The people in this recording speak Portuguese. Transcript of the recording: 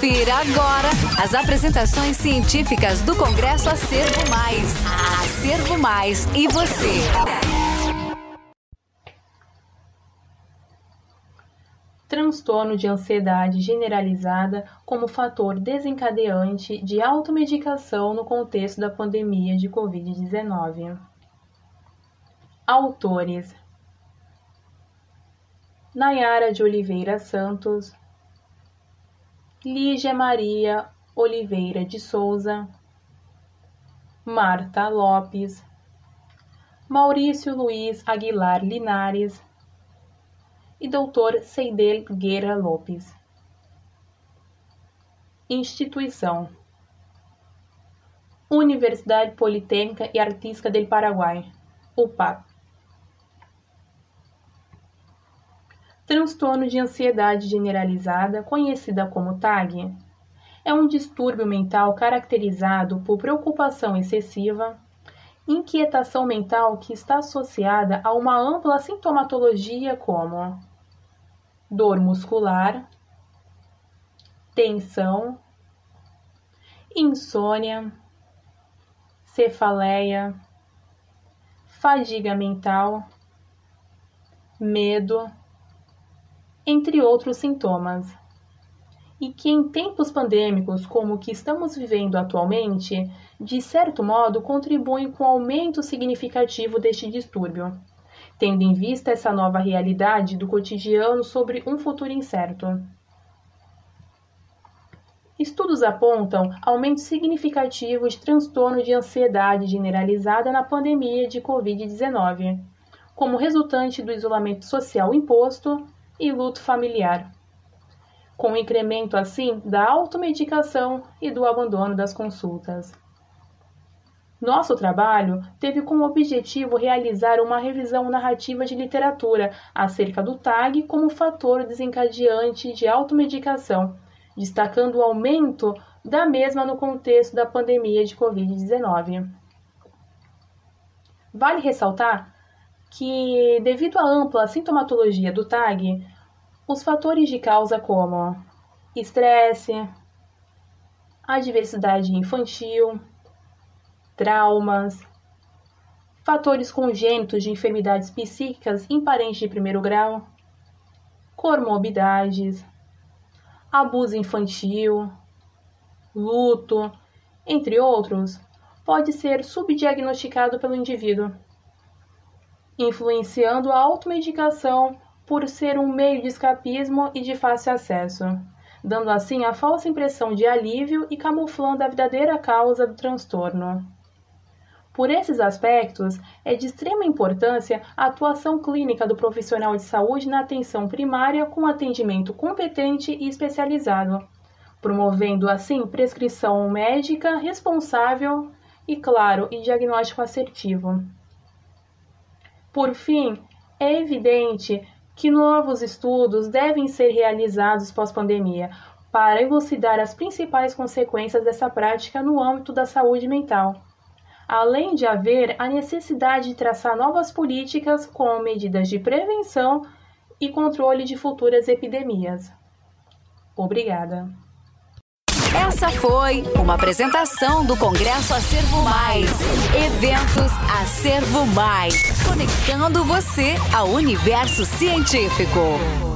Confira agora as apresentações científicas do Congresso Acervo Mais. Acervo Mais e você. Transtorno de ansiedade generalizada como fator desencadeante de automedicação no contexto da pandemia de Covid-19. Autores: Nayara de Oliveira Santos, Lígia Maria Oliveira de Souza, Marta Lopes, Maurício Luiz Aguilar Linares e Dr. Seidel Guerra Lopes. Instituição Universidade Politécnica e Artística del Paraguai, UPAP. Transtorno de ansiedade generalizada, conhecida como TAG, é um distúrbio mental caracterizado por preocupação excessiva, inquietação mental que está associada a uma ampla sintomatologia como dor muscular, tensão, insônia, cefaleia, fadiga mental, medo entre outros sintomas. E que em tempos pandêmicos como o que estamos vivendo atualmente, de certo modo contribuem com o aumento significativo deste distúrbio, tendo em vista essa nova realidade do cotidiano sobre um futuro incerto. Estudos apontam aumento significativo de transtorno de ansiedade generalizada na pandemia de Covid-19, como resultante do isolamento social imposto e luto familiar, com o incremento assim da automedicação e do abandono das consultas. Nosso trabalho teve como objetivo realizar uma revisão narrativa de literatura acerca do TAG como fator desencadeante de automedicação, destacando o aumento da mesma no contexto da pandemia de Covid-19. Vale ressaltar que, devido à ampla sintomatologia do TAG, os fatores de causa como estresse, adversidade infantil, traumas, fatores congênitos de enfermidades psíquicas em parentes de primeiro grau, comorbidades, abuso infantil, luto, entre outros, pode ser subdiagnosticado pelo indivíduo influenciando a automedicação por ser um meio de escapismo e de fácil acesso, dando assim a falsa impressão de alívio e camuflando a verdadeira causa do transtorno. Por esses aspectos, é de extrema importância a atuação clínica do profissional de saúde na atenção primária com atendimento competente e especializado, promovendo assim prescrição médica responsável e, claro, e diagnóstico assertivo. Por fim, é evidente que novos estudos devem ser realizados pós-pandemia para elucidar as principais consequências dessa prática no âmbito da saúde mental, além de haver a necessidade de traçar novas políticas com medidas de prevenção e controle de futuras epidemias. Obrigada. Essa foi uma apresentação do Congresso Acervo Mais. Eventos Acervo Mais. Conectando você ao universo científico.